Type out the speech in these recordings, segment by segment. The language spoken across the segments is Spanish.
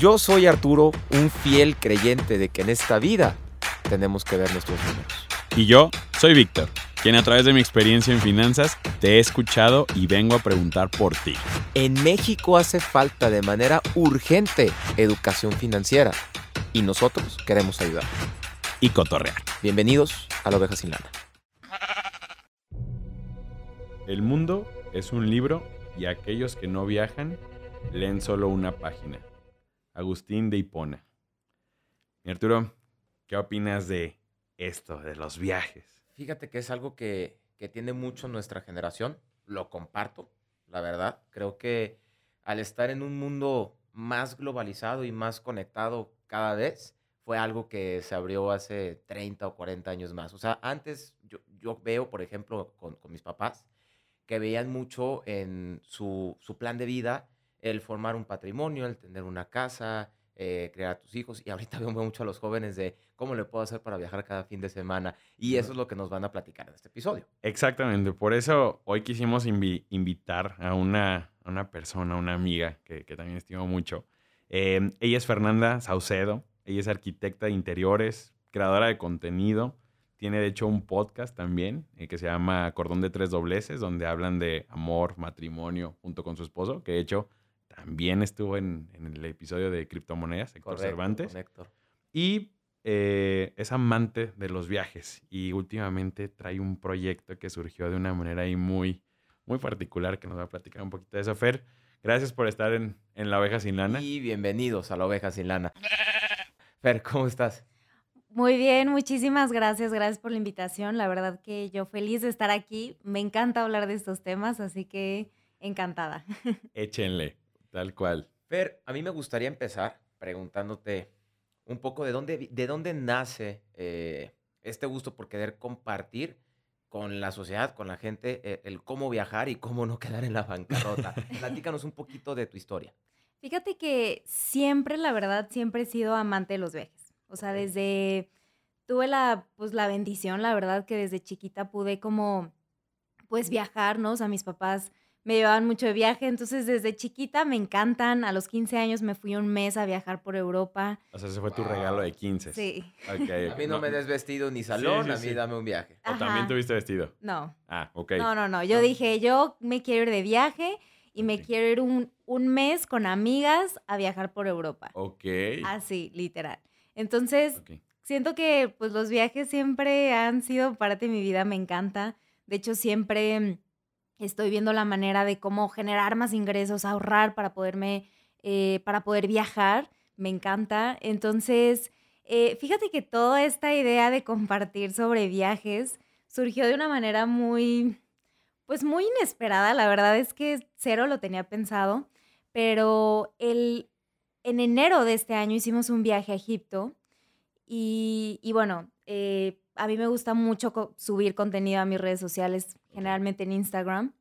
Yo soy Arturo, un fiel creyente de que en esta vida tenemos que ver nuestros números. Y yo soy Víctor, quien a través de mi experiencia en finanzas te he escuchado y vengo a preguntar por ti. En México hace falta de manera urgente educación financiera y nosotros queremos ayudar. Y cotorrear. Bienvenidos a la oveja sin lana. El mundo es un libro y aquellos que no viajan leen solo una página. Agustín de Hipona. Arturo, ¿qué opinas de esto, de los viajes? Fíjate que es algo que, que tiene mucho nuestra generación. Lo comparto, la verdad. Creo que al estar en un mundo más globalizado y más conectado cada vez, fue algo que se abrió hace 30 o 40 años más. O sea, antes yo, yo veo, por ejemplo, con, con, mis papás, que veían mucho en su, su plan de vida el formar un patrimonio, el tener una casa, eh, crear a tus hijos. Y ahorita veo mucho a los jóvenes de cómo le puedo hacer para viajar cada fin de semana. Y eso es lo que nos van a platicar en este episodio. Exactamente. Por eso hoy quisimos invi invitar a una, a una persona, una amiga que, que también estimo mucho. Eh, ella es Fernanda Saucedo. Ella es arquitecta de interiores, creadora de contenido. Tiene de hecho un podcast también eh, que se llama Cordón de Tres Dobleces, donde hablan de amor, matrimonio, junto con su esposo, que de hecho también estuvo en, en el episodio de criptomonedas, Héctor Correcto, Cervantes. Héctor. Y eh, es amante de los viajes y últimamente trae un proyecto que surgió de una manera ahí muy, muy particular que nos va a platicar un poquito de eso. Fer, gracias por estar en, en La Oveja Sin Lana. Y bienvenidos a la oveja sin lana. Fer, ¿cómo estás? Muy bien, muchísimas gracias, gracias por la invitación. La verdad que yo feliz de estar aquí. Me encanta hablar de estos temas, así que encantada. Échenle, tal cual. Fer, a mí me gustaría empezar preguntándote un poco de dónde, de dónde nace eh, este gusto por querer compartir con la sociedad, con la gente, eh, el cómo viajar y cómo no quedar en la bancarrota. Platícanos un poquito de tu historia. Fíjate que siempre, la verdad, siempre he sido amante de los viajes. O sea, desde, tuve la, pues la bendición, la verdad, que desde chiquita pude como, pues viajar, ¿no? O sea, mis papás me llevaban mucho de viaje, entonces desde chiquita me encantan. A los 15 años me fui un mes a viajar por Europa. O sea, ese fue tu Wow. regalo de 15. Sí, Ok, A mí no, me des vestido ni salón, sí, a mí sí. dame un viaje. ¿O también Ajá. tuviste vestido? no. Ah, ok. No, no, no. Yo No. dije, yo me quiero ir de viaje y me quiero ir un, un mes con amigas a viajar por Europa. Ok. Así, literal. Entonces, Ok. siento que pues los viajes siempre han sido parte de mi vida, me encanta. De hecho, siempre mm, estoy viendo la manera de cómo generar más ingresos, ahorrar para poderme, eh, para poder viajar. Me encanta. Entonces, eh, fíjate que toda esta idea de compartir sobre viajes surgió de una manera muy, pues muy inesperada. La verdad es que cero lo tenía pensado, pero el, en enero de este año hicimos un viaje a Egipto y, y bueno, eh, a mí me gusta mucho co- subir contenido a mis redes sociales, generalmente en Instagram.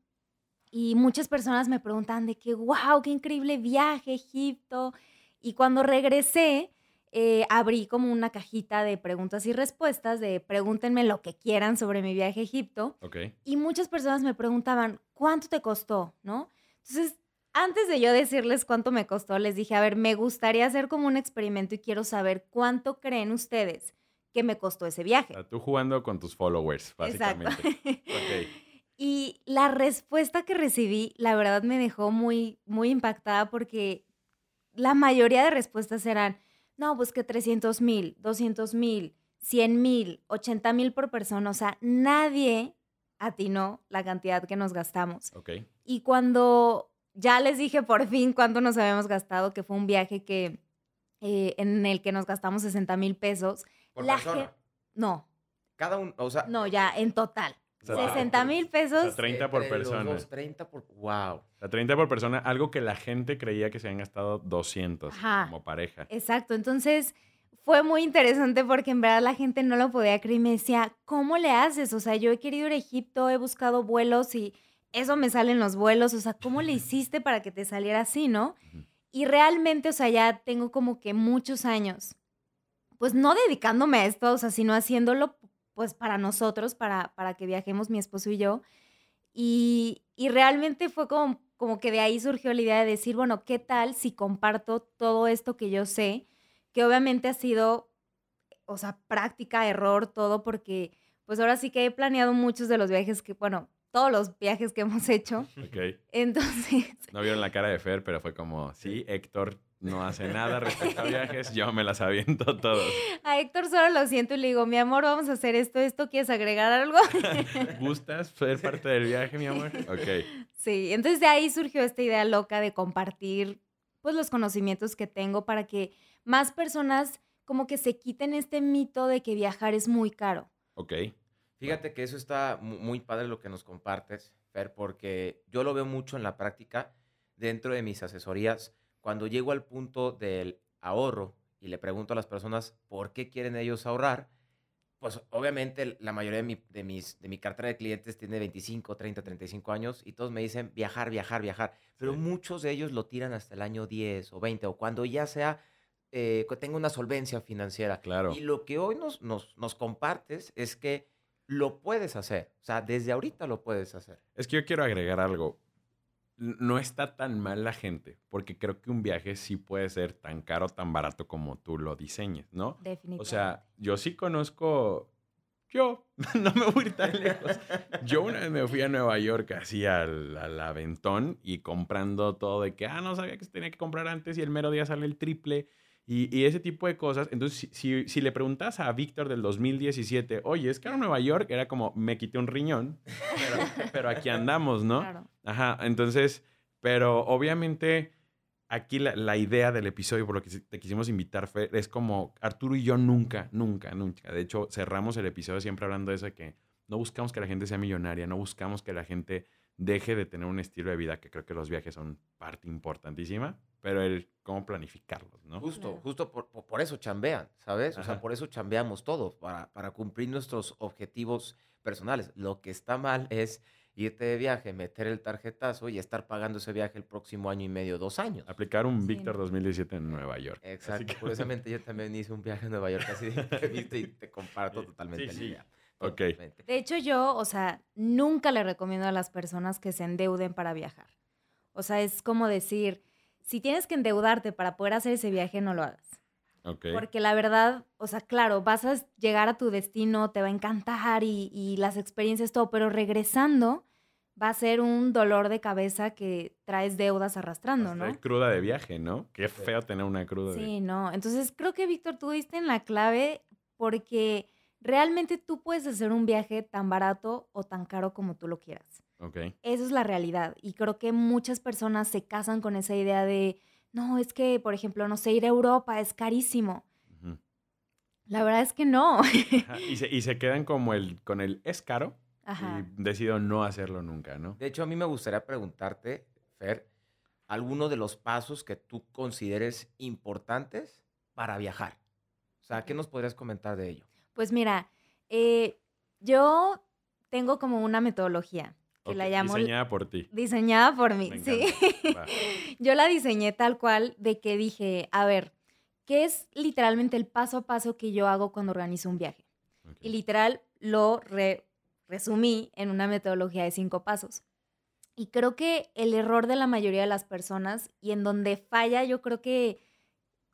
Y muchas personas me preguntan de que, wow, qué increíble viaje, Egipto. Y cuando regresé, eh, abrí como una cajita de preguntas y respuestas, de pregúntenme lo que quieran sobre mi viaje a Egipto. Ok. Y muchas personas me preguntaban, ¿cuánto te costó? ¿No? Entonces, antes de yo decirles cuánto me costó, les dije, a ver, me gustaría hacer como un experimento y quiero saber cuánto creen ustedes que me costó ese O viaje. sea, tú jugando con tus followers, Exacto. básicamente. Ok. Y la respuesta que recibí, la verdad me dejó muy, muy impactada porque la mayoría de respuestas eran, no, pues que 300 mil, 200 mil, 100 mil, 80 mil por persona. O sea, nadie atinó la cantidad que nos gastamos. Ok. Y cuando ya les dije por fin cuánto nos habíamos gastado, que fue un viaje que, eh, en el que nos gastamos 60 mil pesos. Por la persona. No, Cada uno, o sea, no, ya en total. O sea, 60 mil O pesos. sea, 30 por persona. dos, 30 por. ¡Wow! O sea, 30 por persona, algo que la gente creía que se habían gastado 200 Ajá. como pareja. Exacto, entonces fue muy interesante porque en verdad la gente no lo podía creer y me decía, ¿cómo le haces? O sea, yo he querido ir a Egipto, he buscado vuelos y eso me salen los vuelos, o sea, ¿cómo le hiciste para que te saliera así, no? Y realmente, o sea, ya tengo como que muchos años, pues no dedicándome a esto, o sea, sino haciéndolo pues para nosotros, para, para que viajemos mi esposo y yo. Y, y realmente fue como como que de ahí surgió la idea de decir, bueno, ¿qué tal si comparto todo esto que yo sé? Que obviamente ha sido, o sea, práctica, error, todo, porque pues ahora sí que he planeado muchos de los viajes que, bueno, todos los viajes que hemos hecho. Ok. Entonces, No vieron la cara de Fer, pero fue como, sí, Héctor no hace nada respecto a viajes, yo me las aviento todos. a Héctor solo lo siento y le digo, mi amor, vamos a hacer esto, esto, ¿quieres agregar algo? ¿Gustas ser parte del viaje, mi amor? Ok. Sí, entonces de ahí surgió esta idea loca de compartir pues los conocimientos que tengo para que más personas como que se quiten este mito de que viajar es muy caro. Ok. Fíjate que eso está mu- muy padre lo que nos compartes, Fer, porque yo lo veo mucho en la práctica dentro de mis asesorías. Cuando llego al punto del ahorro y le pregunto a las personas por qué quieren ellos ahorrar, pues obviamente la mayoría de mi, de mis, de mi cartera de clientes tiene 25, 30, 35 años y todos me dicen viajar, viajar, viajar. Pero Sí. muchos de ellos lo tiran hasta el año 10 o 20 o cuando ya sea, eh, tenga una solvencia financiera. Claro. Y lo que hoy nos, nos, nos compartes es que lo puedes hacer. O sea, desde ahorita lo puedes hacer. Es que yo quiero agregar algo. No está tan mal la gente, porque creo que un viaje sí puede ser tan caro, tan barato como tú lo diseñes, ¿no? Definitivamente. O sea, yo sí conozco, yo, no me voy a ir tan lejos. Yo una vez me fui a Nueva York así al, al aventón y comprando todo de que, ah, no sabía que se tenía que comprar antes y el mero día sale el triple y, y ese tipo de cosas. Entonces, si, si, le preguntas a Víctor del 2017, oye, es caro Nueva York, era como, me quité un riñón, pero, pero aquí andamos, ¿no? Claro. Ajá, entonces, pero obviamente aquí la, la idea del episodio por lo que te quisimos invitar, Fer, es como Arturo y yo nunca, nunca, nunca. De hecho, cerramos el episodio siempre hablando de eso, de que no buscamos que la gente sea millonaria, no buscamos que la gente deje de tener un estilo de vida, que creo que los viajes son parte importantísima, pero el cómo planificarlos, ¿no? Justo, Claro. justo por, por- eso chambean, ¿sabes? O sea, por eso chambeamos todos, para, para cumplir nuestros objetivos personales. Lo que está mal es irte de viaje, meter el tarjetazo y estar pagando ese viaje el próximo año y medio, dos años. Aplicar un Sí, Víctor no. 2017 en Nueva York. Exacto. Que- Curiosamente, yo también hice un viaje a Nueva York así de imprevisto y te comparto totalmente sí, la sí. idea. Ok. De hecho, yo, o sea, nunca le recomiendo a las personas que se endeuden para viajar. O sea, es como decir, si tienes que endeudarte para poder hacer ese viaje, no lo hagas. Ok. Porque la verdad, o sea, claro, vas a llegar a tu destino, te va a encantar y, y las experiencias, todo, pero regresando va a ser un dolor de cabeza que traes deudas arrastrando, Hasta ¿no? de cruda de viaje, ¿no? Qué feo tener una cruda de Sí, no. Entonces creo que, Víctor, tú diste en la clave porque realmente tú puedes hacer un viaje tan barato o tan caro como tú lo quieras. Ok. Esa es la realidad. Y creo que muchas personas se casan con esa idea de, no, es que, por ejemplo, no sé, ir a Europa es carísimo. La verdad es que no. Y, se, y se quedan como el, con el es caro Ajá. y decido no hacerlo nunca, ¿no? De hecho, a mí me gustaría preguntarte, Fer, alguno de los pasos que tú consideres importantes para viajar. O sea, ¿qué nos podrías comentar de ello? Pues mira, eh, yo tengo como una metodología que la llamo Diseñada por ti. diseñada por mí, Me sí. Yo la diseñé tal cual de que dije, a ver, ¿qué es literalmente el paso a paso que yo hago cuando organizo un viaje? Y literal lo re- resumí en una metodología de cinco pasos. Y creo que el error de la mayoría de las personas y en donde falla, yo creo que,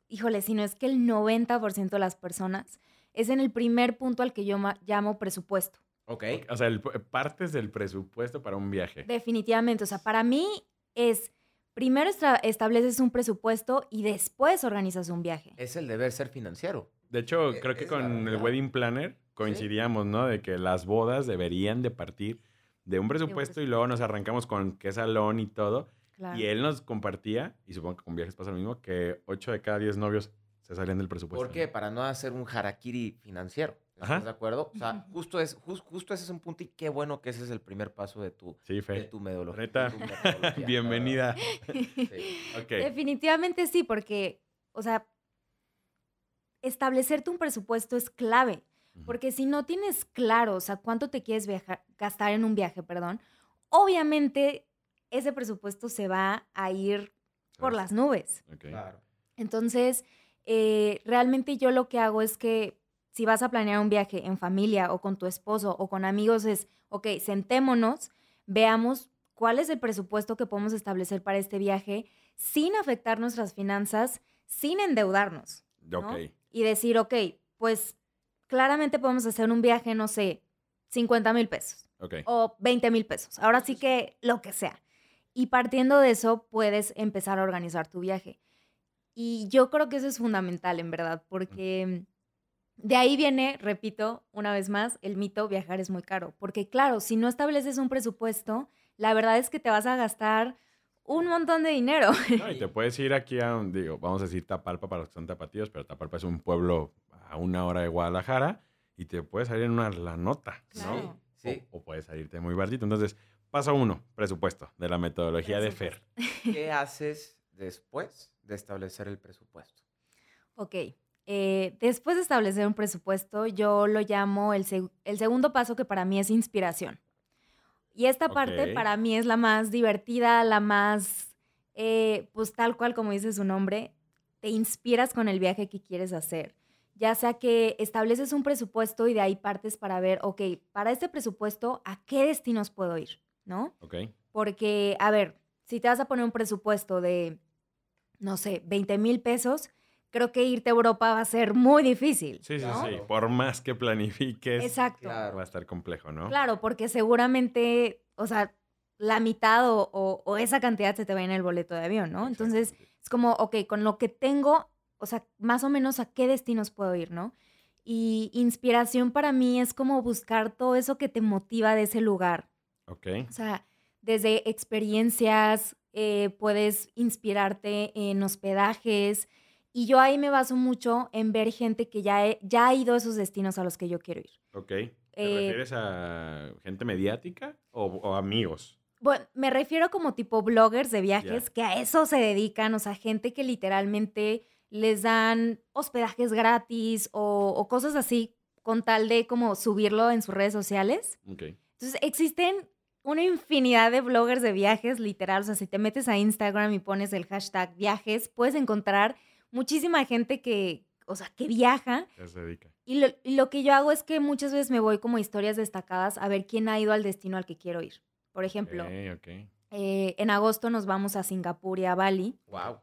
híjole, si no es que el 90% de las personas, es en el primer punto al que yo llamo presupuesto. Ok. O sea, el- partes del presupuesto para un viaje. Definitivamente, o sea, para mí es, primero estableces un presupuesto y después organizas un viaje. Es el deber ser financiero. De hecho, E- creo que con el wedding planner coincidíamos, ¿no? De que las bodas deberían de partir de un presupuesto y luego nos arrancamos con qué salón y todo. Claro. Y él nos compartía, y supongo que con viajes pasa lo mismo, que 8 de cada 10 novios se salían del presupuesto. ¿Por qué? ¿no? Para no hacer un harakiri financiero. ¿Estás Ajá. de acuerdo? O sea, justo, es, jus- justo ese es un punto y qué bueno que ese es el primer paso de tu, Sí, de Fe. tu metodología. Neta, de tu metodología, la bienvenida. Sí. Definitivamente sí, porque, o sea, establecerte un presupuesto es clave. Porque si no tienes claro, o sea, cuánto te quieres viajar, gastar en un viaje, perdón, obviamente ese presupuesto se va a ir por las nubes. Ok. Claro. Entonces, eh, realmente yo lo que hago es que si vas a planear un viaje en familia o con tu esposo o con amigos es, ok, sentémonos, veamos cuál es el presupuesto que podemos establecer para este viaje sin afectar nuestras finanzas, sin endeudarnos. Ok. Y decir, ok, pues claramente podemos hacer un viaje, no sé, 50 mil pesos Ok. o 20 mil pesos. Ahora sí que lo que sea. Y partiendo de eso, puedes empezar a organizar tu viaje. Y yo creo que eso es fundamental, en verdad, porque de ahí viene, repito, una vez más, el mito viajar es muy caro. Porque claro, si no estableces un presupuesto, la verdad es que te vas a gastar un montón de dinero. No, y te puedes ir aquí a, digo, vamos a decir Tapalpa para los que son tapatíos, pero Tapalpa es un pueblo a una hora de Guadalajara y te puedes salir en una la nota, ¿no? Claro. Sí. O, o puedes salirte muy baratito. Entonces, paso uno, presupuesto de la metodología de Fer. ¿Qué haces después de establecer el presupuesto? Ok. eh, después de establecer un presupuesto, yo lo llamo el, seg- el segundo paso que para mí es inspiración. Y esta parte para mí es la más divertida, la más, eh, pues tal cual como dice su nombre, te inspiras con el viaje que quieres hacer. Ya sea que estableces un presupuesto y de ahí partes para ver, ok, para este presupuesto, ¿a qué destinos puedo ir? ¿No? ¿Ok? Porque, a ver, si te vas a poner un presupuesto de, no sé, 20 mil pesos, creo que irte a Europa va a ser muy difícil. Sí, sí, ¿no? sí. Por más que planifiques, Exacto. Claro. va a estar complejo, ¿no? Claro, porque seguramente, o sea, la mitad o, o- o esa cantidad se te va en el boleto de avión, ¿no? Entonces, es como, ok, con lo que tengo, o sea, más o menos a qué destinos puedo ir, ¿no? Y inspiración para mí es como buscar todo eso que te motiva de ese lugar. Ok. O sea, desde experiencias, eh, puedes inspirarte en hospedajes. Y yo ahí me baso mucho en ver gente que ya, he- ya ha ido a esos destinos a los que yo quiero ir. Ok. ¿Te Eh, refieres a gente mediática o, o amigos? Bueno, me refiero como tipo bloggers de viajes que a eso se dedican, o sea, gente que literalmente les dan hospedajes gratis o, o cosas así con tal de como subirlo en sus redes sociales. Ok. Entonces, existen una infinidad de bloggers de viajes, literal. O sea, si te metes a Instagram y pones el hashtag viajes, puedes encontrar muchísima gente que, o sea, que viaja. Se dedica. Y lo, y lo que yo hago es que muchas veces me voy como historias destacadas a ver quién ha ido al destino al que quiero ir. Por ejemplo, eh, en agosto nos vamos a Singapur y a Bali. Wow.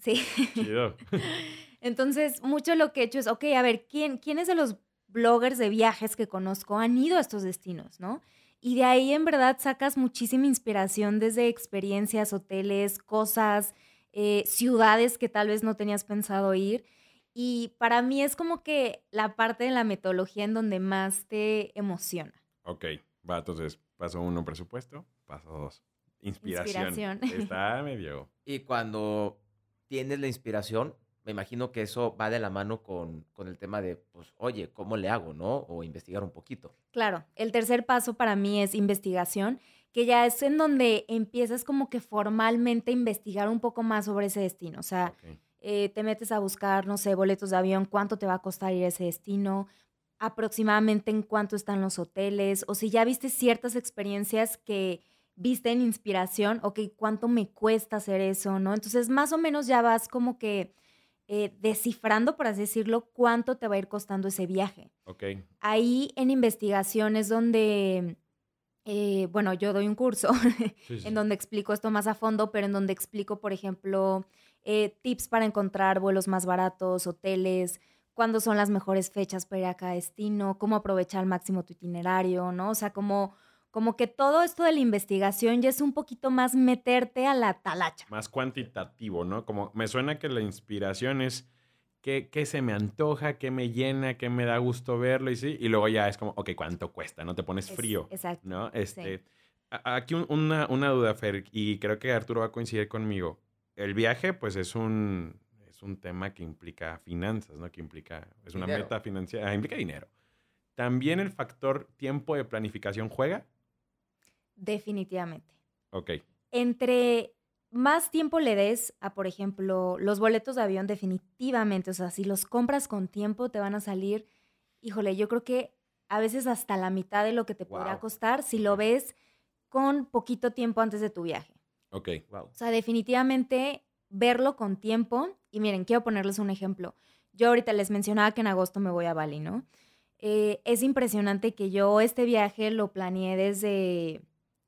Sí. Chido. Entonces, mucho lo que he hecho es, ok, a ver, ¿quién, ¿quiénes de los bloggers de viajes que conozco han ido a estos destinos, no? Y de ahí en verdad sacas muchísima inspiración desde experiencias, hoteles, cosas, eh, ciudades que tal vez no tenías pensado ir. Y para mí es como que la parte de la metodología en donde más te emociona. Ok. Va, entonces, paso uno, presupuesto. Paso dos, inspiración. Inspiración. Está medio... Y cuando tienes la inspiración, me imagino que eso va de la mano con, con el tema de, pues, oye, ¿cómo le hago, no? O investigar un poquito. Claro, el tercer paso para mí es investigación, que ya es en donde empiezas como que formalmente a investigar un poco más sobre ese destino. O sea, eh, te metes a buscar, no sé, boletos de avión, cuánto te va a costar ir a ese destino, aproximadamente en cuánto están los hoteles, o si ya viste ciertas experiencias que viste en inspiración, ok, cuánto me cuesta hacer eso, ¿no? Entonces, más o menos ya vas como que eh, descifrando, por así decirlo, cuánto te va a ir costando ese viaje. Ok. Ahí en investigación es donde, eh, bueno, yo doy un curso Sí, sí. en donde explico esto más a fondo, pero en donde explico, por ejemplo, eh, tips para encontrar vuelos más baratos, hoteles, cuándo son las mejores fechas para ir a cada destino, cómo aprovechar al máximo tu itinerario, ¿no? O sea, como, como que todo esto de la investigación ya es un poquito más meterte a la talacha. Más cuantitativo, ¿no? Como me suena que la inspiración es qué, qué se me antoja, qué me llena, qué me da gusto verlo y sí. Y luego ya es como, ok, ¿cuánto cuesta? No te pones Es- frío. exacto. ¿no? Este, a- Aquí un- una, una duda, Fer, y creo que Arturo va a coincidir conmigo. El viaje, pues, es un, es un tema que implica finanzas, ¿no? Que implica, es una Dinero. meta financiera, implica dinero. ¿También el factor tiempo de planificación juega? Definitivamente. Ok, entre más tiempo le des a, por ejemplo, los boletos de avión, definitivamente, o sea, si los compras con tiempo, te van a salir, híjole, yo creo que a veces hasta la mitad de lo que te podrá Guau. costar si lo ves con poquito tiempo antes de tu viaje. ok, Wow. O sea, definitivamente verlo con tiempo. Y miren, quiero ponerles un ejemplo. Yo ahorita les mencionaba que en agosto me voy a Bali, ¿no? Eh, es impresionante que yo este viaje lo planeé desde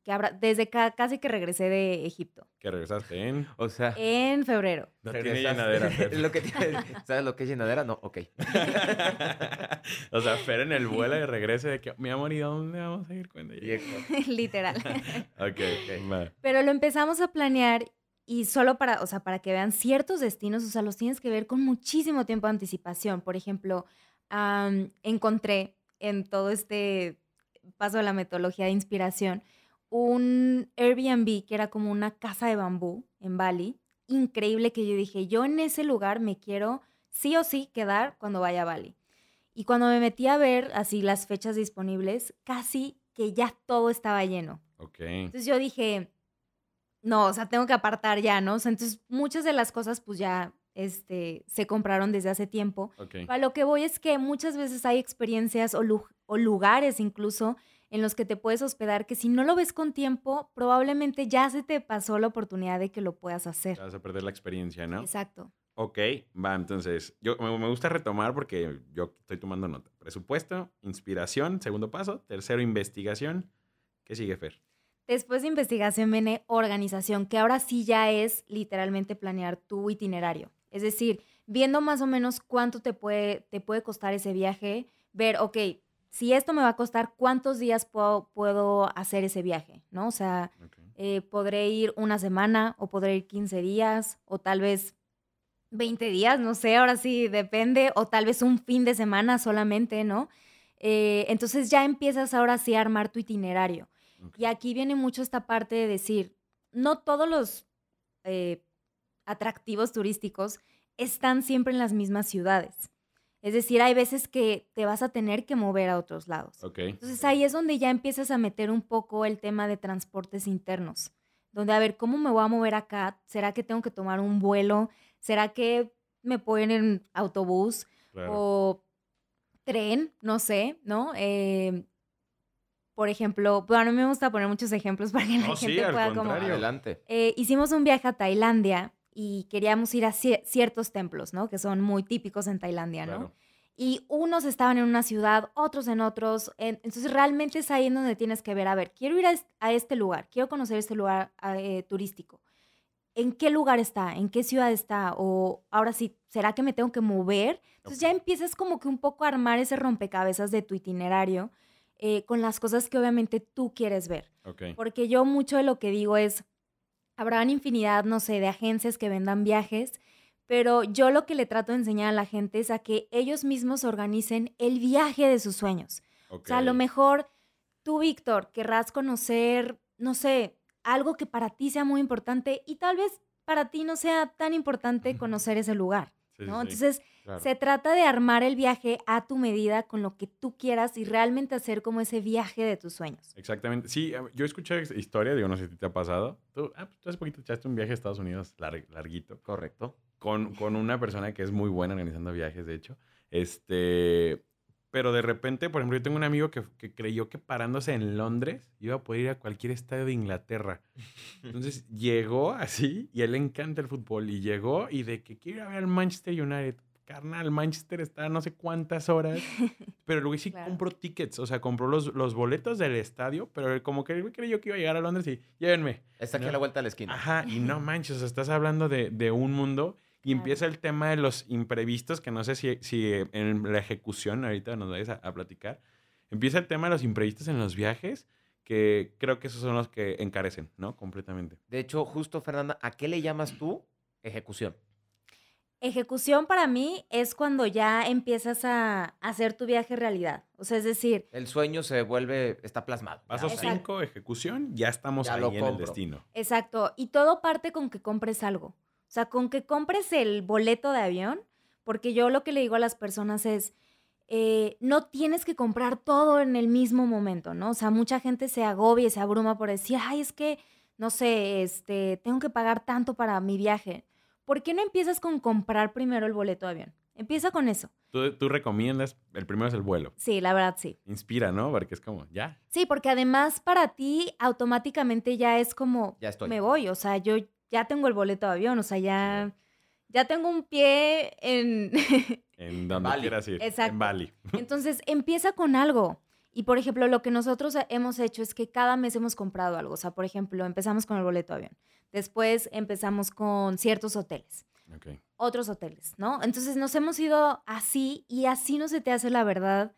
que habrá, desde ca- casi que regresé de Egipto, Que regresaste en... O sea, en febrero. No tiene llenadera, Fer. lo que tiene- ¿Sabes lo que es llenadera? No, ok. o sea, Fer en el vuelo de regrese de que, mi amor, ¿y dónde vamos a ir cuando llegue? Literal. Ok, va. Pero lo empezamos a planear y solo para, o sea, para que vean ciertos destinos, o sea, los tienes que ver con muchísimo tiempo de anticipación. Por ejemplo, encontré en todo este paso de la metodología de inspiración un Airbnb que era como una casa de bambú en Bali. Increíble que yo dije, yo en ese lugar me quiero sí o sí quedar cuando vaya a Bali. Y cuando me metí a ver así las fechas disponibles, casi que ya todo estaba lleno. Ok. Entonces yo dije, no, o sea, tengo que apartar ya, ¿no? O sea, entonces muchas de las cosas pues ya este, se compraron desde hace tiempo. Ok. A lo que voy es que muchas veces hay experiencias o, lu- o lugares incluso en los que te puedes hospedar que si no lo ves con tiempo, probablemente ya se te pasó la oportunidad de que lo puedas hacer. Vas a perder la experiencia, ¿no? Exacto. Ok, va, entonces, yo me, me gusta retomar porque yo estoy tomando nota. Presupuesto, inspiración, segundo paso. Tercero, investigación. ¿Qué sigue, Fer? Después de investigación viene organización, que ahora sí ya es literalmente planear tu itinerario. Es decir, viendo más o menos cuánto te puede, te puede costar ese viaje, ver, ok, si esto me va a costar, ¿cuántos días puedo, puedo hacer ese viaje? ¿No? O sea, eh, podré ir una semana o podré ir 15 días o tal vez 20 días, no sé, ahora sí depende, o tal vez un fin de semana solamente, ¿no? Eh, entonces ya empiezas ahora sí a armar tu itinerario. Y aquí viene mucho esta parte de decir, no todos los eh, atractivos turísticos están siempre en las mismas ciudades. Es decir, hay veces que te vas a tener que mover a otros lados. Ok. Entonces ahí es donde ya empiezas a meter un poco el tema de transportes internos, donde a ver, ¿cómo me voy a mover acá? ¿Será que tengo que tomar un vuelo? ¿Será que me puedo ir en autobús Claro. o tren? No sé, ¿no? Eh, por ejemplo, bueno, a mí me gusta poner muchos ejemplos para que la No, sí, gente al pueda como... contrario. Adelante. Eh, hicimos un viaje a Tailandia y queríamos ir a cie- ciertos templos, ¿no? Que son muy típicos en Tailandia, ¿no? Claro. Y unos estaban en una ciudad, otros en otros. en- entonces realmente es ahí en donde tienes que ver, a ver, quiero ir a, est- a este lugar, quiero conocer este lugar ah, eh, turístico. ¿En qué lugar está? ¿En qué ciudad está? O ahora sí, ¿será que me tengo que mover? Entonces ya empiezas como que un poco a armar ese rompecabezas de tu itinerario eh, con las cosas que obviamente tú quieres ver. Porque yo mucho de lo que digo es, habrán infinidad, no sé, de agencias que vendan viajes, pero yo lo que le trato de enseñar a la gente es a que ellos mismos organicen el viaje de sus sueños. O sea, a lo mejor tú, Víctor, querrás conocer, no sé, algo que para ti sea muy importante y tal vez para ti no sea tan importante conocer ese lugar, Sí, sí, ¿no? sí. Entonces, Claro. se trata de armar el viaje a tu medida con lo que tú quieras y realmente hacer como ese viaje de tus sueños. Exactamente. Sí, eh, yo escuché historia, digo, no sé si te ha pasado. Tú, ah, pues, tú hace poquito echaste un viaje a Estados Unidos lar- larguito. Correcto. con, con una persona que es muy buena organizando viajes, de hecho. Este, pero de repente, por ejemplo, yo tengo un amigo que, que creyó que parándose en Londres iba a poder ir a cualquier estadio de Inglaterra. Entonces llegó así y a él le encanta el fútbol y llegó y de que quiere ir a ver al Manchester United. Carnal, Manchester está no sé cuántas horas, pero luego sí Claro. compró tickets, o sea, compró los, los boletos del estadio, pero como que él creyó que iba a llegar a Londres y llévenme. Está aquí No. a la vuelta de la esquina. Ajá, y no manches, o sea, estás hablando de, de un mundo y Claro. empieza el tema de los imprevistos, que no sé si, si en la ejecución ahorita nos vayas a, a platicar. Empieza el tema de los imprevistos en los viajes, que creo que esos son los que encarecen, ¿no? Completamente. De hecho, justo, Fernanda, ¿a qué le llamas tú ejecución? Ejecución para mí es cuando ya empiezas a hacer tu viaje realidad. O sea, es decir, El sueño se vuelve, está plasmado. Paso Ya, Exacto. 5, ejecución, ya estamos Ya ahí lo en el destino. exacto, y todo parte con que compres algo. O sea, con que compres el boleto de avión, porque yo lo que le digo a las personas es, eh, no tienes que comprar todo en el mismo momento, ¿no? O sea, mucha gente se agobia y se abruma por decir, ay, es que, no sé, este, tengo que pagar tanto para mi viaje. ¿Por qué no empiezas con comprar primero el boleto de avión? Empieza con eso. Tú, tú recomiendas, el primero es el vuelo. Sí, la verdad sí. Inspira, ¿no? Porque es como, ya. Sí, porque además para ti automáticamente ya es como, Ya estoy. me voy, o sea, yo ya tengo el boleto de avión, o sea, ya, ya tengo un pie en... En donde Bali. quieras ir. Exacto. En Bali. Entonces, empieza con algo Y por ejemplo, lo que nosotros hemos hecho es que cada mes hemos comprado algo. O sea, por ejemplo, empezamos con el boleto de avión. Después empezamos con ciertos hoteles. Otros hoteles, ¿no? Entonces nos hemos ido así y así no se te hace la verdad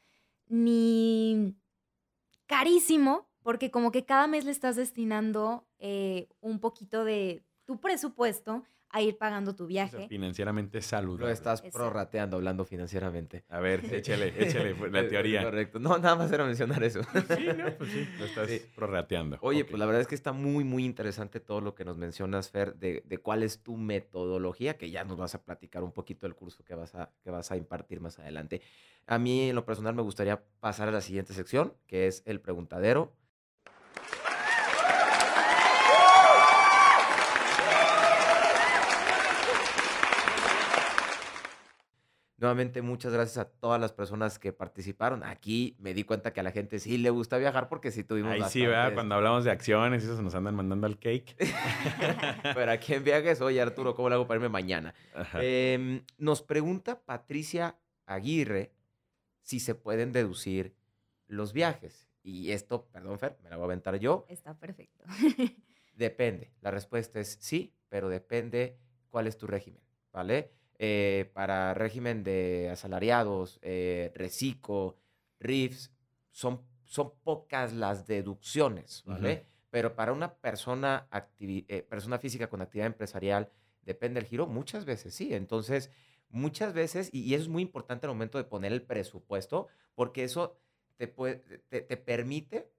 ni carísimo, porque como que cada mes le estás destinando eh, un poquito de tu presupuesto a ir pagando tu viaje. financieramente saludable. Lo estás prorrateando, hablando financieramente. A ver, échale, échale la teoría. Correcto. No, nada más era mencionar eso. Sí, no, pues sí, lo estás prorrateando. Oye, pues la verdad es que está muy, muy interesante todo lo que nos mencionas, Fer, de, de, cuál es tu metodología, que ya nos vas a platicar un poquito del curso que vas, a, que vas a impartir más adelante. A mí, en lo personal, me gustaría pasar a la siguiente sección, que es el preguntadero Nuevamente, muchas gracias a todas las personas que participaron. Aquí me di cuenta que a la gente sí le gusta viajar porque sí tuvimos Ahí sí, ¿verdad? Cuando hablamos de acciones, eso se nos andan mandando al cake. Pero aquí en viajes, oye Arturo, ¿cómo le hago para irme mañana? Em, nos pregunta Patricia Aguirre si se pueden deducir los viajes. Y esto, perdón, Fer, me la voy a aventar yo. Está perfecto. depende. La respuesta es sí, pero depende cuál es tu régimen, ¿vale? Eh, para régimen de asalariados, eh, reciclo, RIFs, son, son pocas las deducciones, ¿vale? Pero para una persona, eh, persona física con actividad empresarial, depende del giro, muchas veces sí. Entonces, muchas veces, y, eso es muy importante al momento de poner el presupuesto, porque eso te, puede, te permite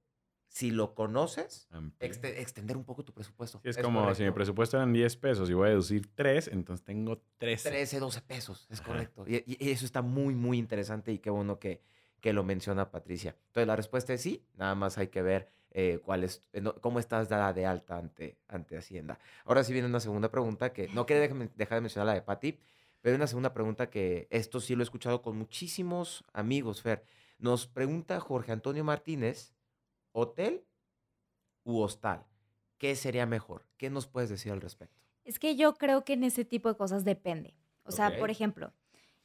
si lo conoces, extender un poco tu presupuesto. es, como si mi presupuesto eran 10 pesos y voy a deducir 3, entonces tengo 13. 13, 12 pesos, es correcto. Y, eso está muy, muy interesante y qué bueno que, que lo menciona Patricia. Entonces la respuesta es sí, nada más hay que ver eh, cuál es, eh, cómo estás dada de alta ante, ante Hacienda. Ahora sí viene una segunda pregunta que no quería dejar de mencionar la de Pati, pero hay una segunda pregunta que esto sí lo he escuchado con muchísimos amigos, Fer. Nos pregunta Jorge Antonio Martínez hotel u hostal. ¿Qué sería mejor? ¿Qué nos puedes decir al respecto? Es que yo creo que en ese tipo de cosas depende. O sea, por ejemplo,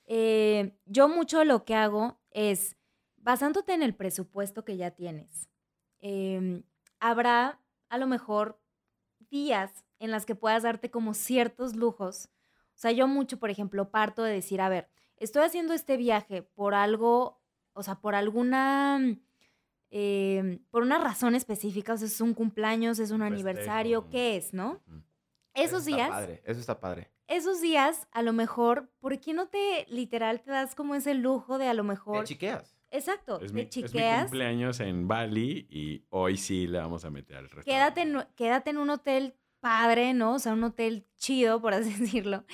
eh, yo mucho lo que hago es, basándote en el presupuesto que ya tienes, em, habrá a lo mejor días en las que puedas darte como ciertos lujos. O sea, yo mucho, por ejemplo, parto de decir, a ver, estoy haciendo este viaje por algo, o sea, por alguna Em, por una razón específica, o sea, es un cumpleaños, es un aniversario, ¿qué es, no? Esos eso días. Padre, eso está padre. Esos días, a lo mejor, ¿por qué no te literal te das como ese lujo de a lo mejor. Te chiqueas. Exacto, es te mi, chiqueas. Es mi cumpleaños en Bali y hoy sí le vamos a meter al restaurante. Quédate en, quédate en un hotel padre, ¿no? O sea, un hotel chido, por así decirlo.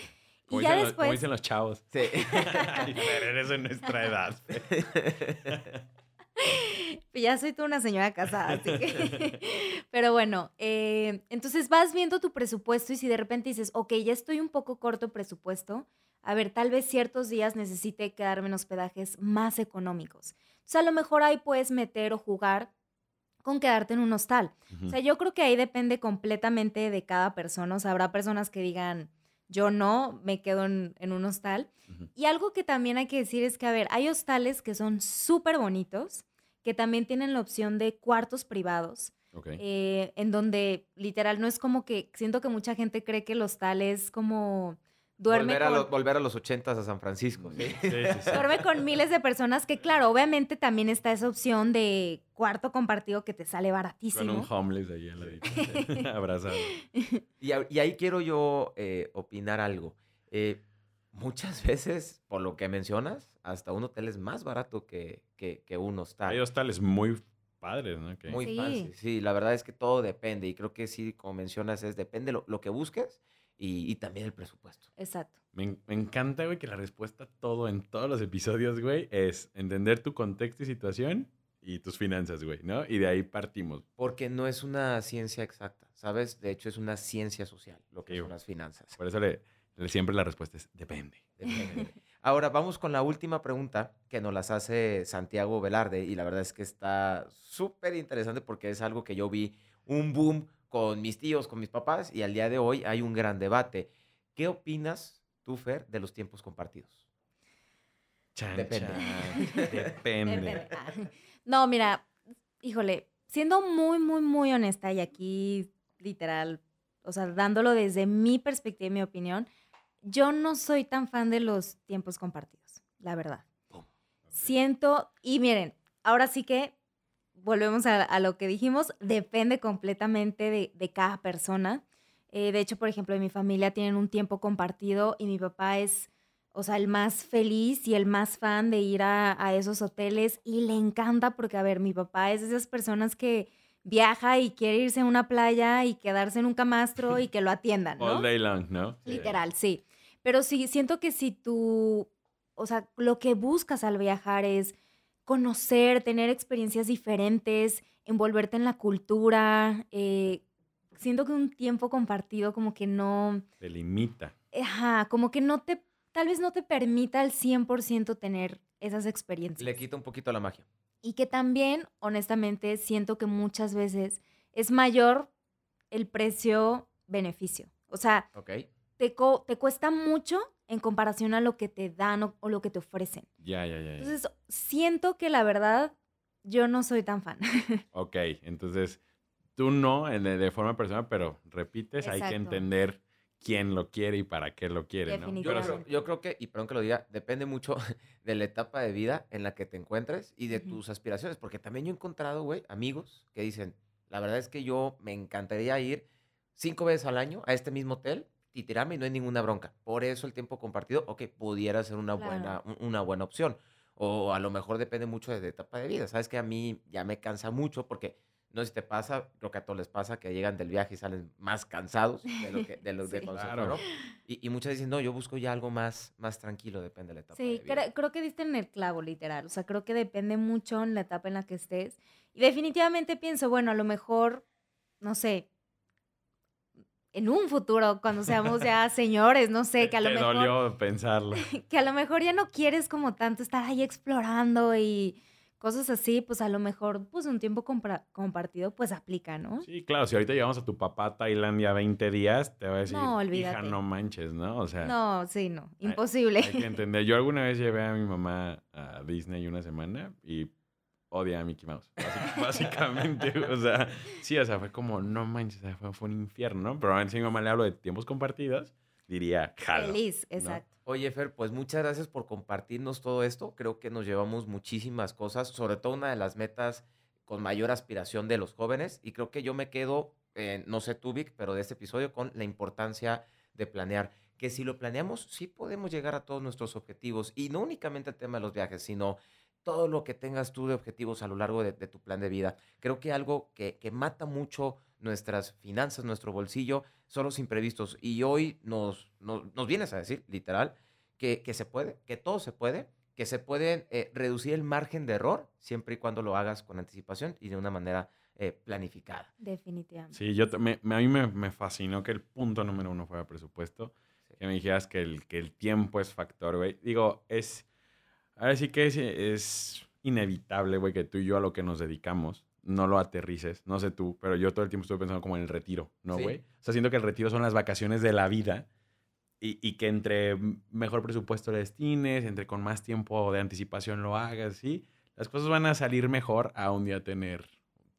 y ya después. como dicen los chavos. Sí. Pero eres en nuestra edad. ya soy tú una señora casada, así que... Pero bueno, eh, entonces vas viendo tu presupuesto y si de repente dices, ok, ya estoy un poco corto presupuesto, a ver, tal vez ciertos días necesite quedarme en hospedajes más económicos. O sea, a lo mejor ahí puedes meter o jugar con quedarte en un hostal. O sea, yo creo que ahí depende completamente de cada persona. O sea, habrá personas que digan, yo no, me quedo en, un hostal. Y algo que también hay que decir es que, a ver, hay hostales que son súper bonitos, que también tienen la opción de cuartos privados. Eh, en donde literal no es como que siento que mucha gente cree que el hostal es como duerme volver, a volver a los ochentas a San Francisco. Sí, sí, sí, duerme con miles de personas que claro, obviamente también está esa opción de cuarto compartido que te sale baratísimo. Con un homeless ahí en la abrazado. Y, y, ahí quiero yo eh, opinar algo. Eh, muchas veces, por lo que mencionas, hasta un hotel es más barato que, que, que un hostal. Hay hostales muy padres, ¿no? Muy sí. Sí, la verdad es que todo depende. Y creo que sí, como mencionas, es depende lo, lo que busques y, y, también el presupuesto. Exacto. Me, me, encanta, güey, que la respuesta a todo en todos los episodios, güey, es entender tu contexto y situación y tus finanzas, güey, ¿no? Y de ahí partimos. Porque no es una ciencia exacta, ¿sabes? De hecho, es una ciencia social, lo que son las finanzas. Por eso le, siempre la respuesta es depende. depende. Ahora vamos con la última pregunta que nos las hace Santiago Velarde y la verdad es que está súper interesante porque es algo que yo vi un boom con mis tíos, con mis papás y al día de hoy hay un gran debate. ¿Qué opinas tú, Fer, de los tiempos compartidos? Depende. Depende. Ah. No, mira, híjole, siendo muy, muy, muy honesta y aquí literal, o sea, dándolo desde mi perspectiva y mi opinión, yo no soy tan fan de los tiempos compartidos, la verdad. Siento, y miren, ahora sí que volvemos a, lo que dijimos, depende completamente de, cada persona. Eh, de hecho, por ejemplo, en mi familia tienen un tiempo compartido y mi papá es, o sea, el más feliz y el más fan de ir a, a esos hoteles y le encanta porque, a ver, mi papá es de esas personas que viaja y quiere irse a una playa y quedarse en un camastro y que lo atiendan, ¿no? All day long, ¿no? Literal, sí. Pero sí, siento que si tú, o sea, lo que buscas al viajar es conocer, tener experiencias diferentes, envolverte en la cultura, eh, siento que un tiempo compartido como que no... Te limita. Ajá, como que no te, tal vez no te permita al 100% tener esas experiencias. Le quita un poquito la magia. Y que también, honestamente, siento que muchas veces es mayor el precio-beneficio. O sea, te, te cuesta mucho en comparación a lo que te dan o, lo que te ofrecen. Ya, ya, ya. Entonces, siento que la verdad, yo no soy tan fan. ok, entonces tú no de forma personal, pero repites, hay que entender quién lo quiere y para qué lo quiere, ¿no? Yo creo, yo creo que, y perdón que lo diga, depende mucho de la etapa de vida en la que te encuentres y de tus aspiraciones, porque también yo he encontrado, güey, amigos que dicen, la verdad es que yo me encantaría ir cinco veces al año a este mismo hotel y tirarme y no hay ninguna bronca. Por eso el tiempo compartido, ok, pudiera ser una, buena, una buena opción. O a lo mejor depende mucho de la etapa de vida. Sabes que a mí ya me cansa mucho porque no sé si te pasa, creo que a todos les pasa que llegan del viaje y salen más cansados de lo que de lo de claro. y, y, muchas dicen, no, yo busco ya algo más, más tranquilo, depende de la etapa. Sí, creo que diste en el clavo, literal. O sea, creo que depende mucho en la etapa en la que estés. Y definitivamente pienso, bueno, a lo mejor, no sé, en un futuro, cuando seamos ya señores, no sé, que a lo mejor... dolió pensarlo. Que a lo mejor ya no quieres como tanto estar ahí explorando y cosas así, pues a lo mejor, pues un tiempo compartido, pues aplica, ¿no? Sí, claro, si ahorita llevamos a tu papá a Tailandia 20 días, te va a decir, no, hija, no manches, ¿no? O sea... No, sí, no, imposible. Hay, que entender. Yo alguna vez llevé a mi mamá a Disney una semana y odia a Mickey Mouse, básicamente. o sea, sí, o sea, fue como, no manches, fue, fue un infierno, ¿no? Pero a ver si mi mamá le hablo de tiempos compartidos, diría, jalo. Feliz, exacto. Oye, Fer, pues muchas gracias por compartirnos todo esto. Creo que nos llevamos muchísimas cosas, sobre todo una de las metas con mayor aspiración de los jóvenes. Y creo que yo me quedo, no sé tú, Vic, pero de este episodio con la importancia de planear. Que si lo planeamos, sí podemos llegar a todos nuestros objetivos. Y no únicamente el tema de los viajes, sino todo lo que tengas tú de objetivos a lo largo de, tu plan de vida. Creo que algo que, mata mucho nuestras finanzas, nuestro bolsillo, son los imprevistos. Y hoy nos, nos, vienes a decir, literal, que, se puede, que todo se puede, que se puede eh, reducir el margen de error siempre y cuando lo hagas con anticipación y de una manera eh, planificada. Definitivamente. Sí, yo a mí me, fascinó que el punto número uno fuera presupuesto. Que me dijeras que el, que el tiempo es factor, güey. Digo, es Ahora sí que es, inevitable, güey, que tú y yo a lo que nos dedicamos no lo aterrices. No sé tú, pero yo todo el tiempo estoy pensando como en el retiro, ¿no, güey? O sea, siento que el retiro son las vacaciones de la vida y, que entre mejor presupuesto le destines, entre con más tiempo de anticipación lo hagas, ¿sí? Las cosas van a salir mejor a un día tener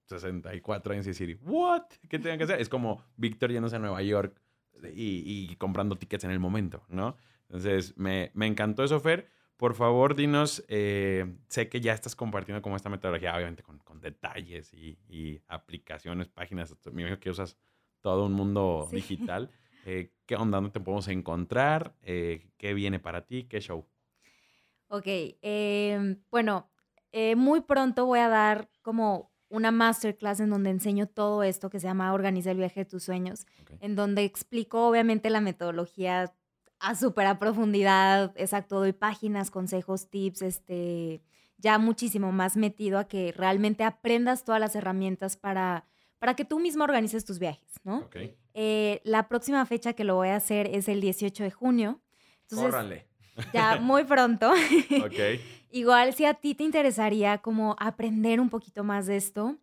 64 años y decir, ¿what? ¿Qué tengo que hacer? Es como Víctor yéndose a Nueva York y, comprando tickets en el momento, ¿no? Entonces, me, me encantó eso, Fer. Por favor, dinos, eh, sé que ya estás compartiendo como esta metodología, obviamente con, detalles y, aplicaciones, páginas, me imagino que usas todo un mundo digital. Eh, ¿Qué onda? ¿Dónde te podemos encontrar? Eh, ¿Qué viene para ti? ¿Qué show? Ok, em, bueno, muy pronto voy a dar como una masterclass en donde enseño todo esto que se llama Organiza el viaje de tus sueños, en donde explico obviamente la metodología a súper a profundidad, exacto, doy páginas, consejos, tips, este, ya muchísimo más metido a que realmente aprendas todas las herramientas para, para que tú mismo organices tus viajes, ¿no? Eh, la próxima fecha que lo voy a hacer es el 18 de junio. Entonces, Ya muy pronto. Igual si a ti te interesaría como aprender un poquito más de esto,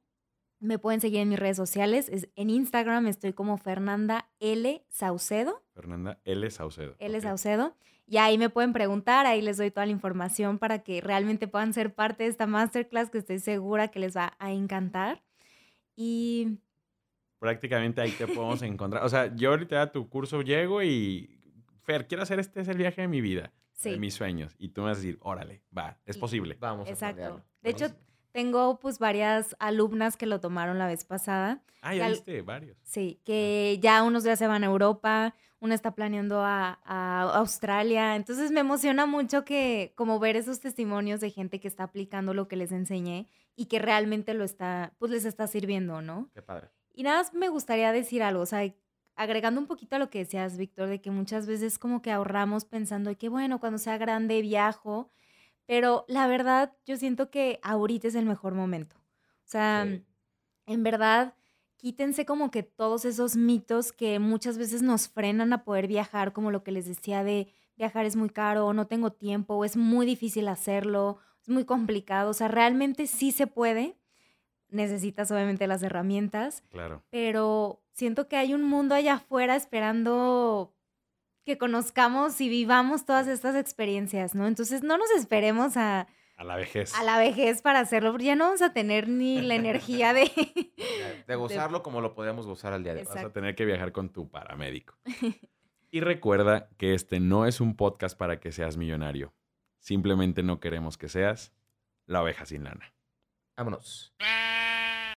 Me pueden seguir en mis redes sociales. Es- en Instagram estoy como Fernanda L. Saucedo. Fernanda L. Saucedo. L. Saucedo. Y ahí me pueden preguntar, ahí les doy toda la información para que realmente puedan ser parte de esta masterclass que estoy segura que les va a encantar. Y Prácticamente ahí te podemos encontrar. O sea, yo ahorita a tu curso llego y, Fer, quiero hacer este es el viaje de mi vida, de sí, mis sueños. Y tú me vas a decir, órale, va, es Y- posible. Vamos Exacto. a. De hecho. Tengo pues varias alumnas que lo tomaron la vez pasada. Ah, ya viste, varios. Sí, que ya unos ya se van a Europa, una está planeando a, a Australia. Entonces me emociona mucho que como ver esos testimonios de gente que está aplicando lo que les enseñé y que realmente lo está, pues les está sirviendo, ¿no? Qué padre. Y nada más me gustaría decir algo, o sea, agregando un poquito a lo que decías, Víctor, de que muchas veces como que ahorramos pensando de que, bueno, cuando sea grande viajo, pero la verdad yo siento que ahorita es el mejor momento. O sea, Sí. en verdad, quítense como que todos esos mitos que muchas veces nos frenan a poder viajar, como lo que les decía de viajar es muy caro, o no tengo tiempo, o es muy difícil hacerlo, es muy complicado. O sea, realmente sí se puede. Necesitas obviamente las herramientas, Claro. pero siento que hay un mundo allá afuera esperando que conozcamos y vivamos todas estas experiencias, ¿no? Entonces no nos esperemos a, A la vejez. a la vejez para hacerlo, porque ya no vamos a tener ni la energía de... De, de gozarlo como lo podemos gozar al día de hoy. Vas a Exacto. tener que viajar con tu paramédico. y recuerda que este no es un podcast para que seas millonario. Simplemente no queremos que seas la oveja sin lana. Vámonos.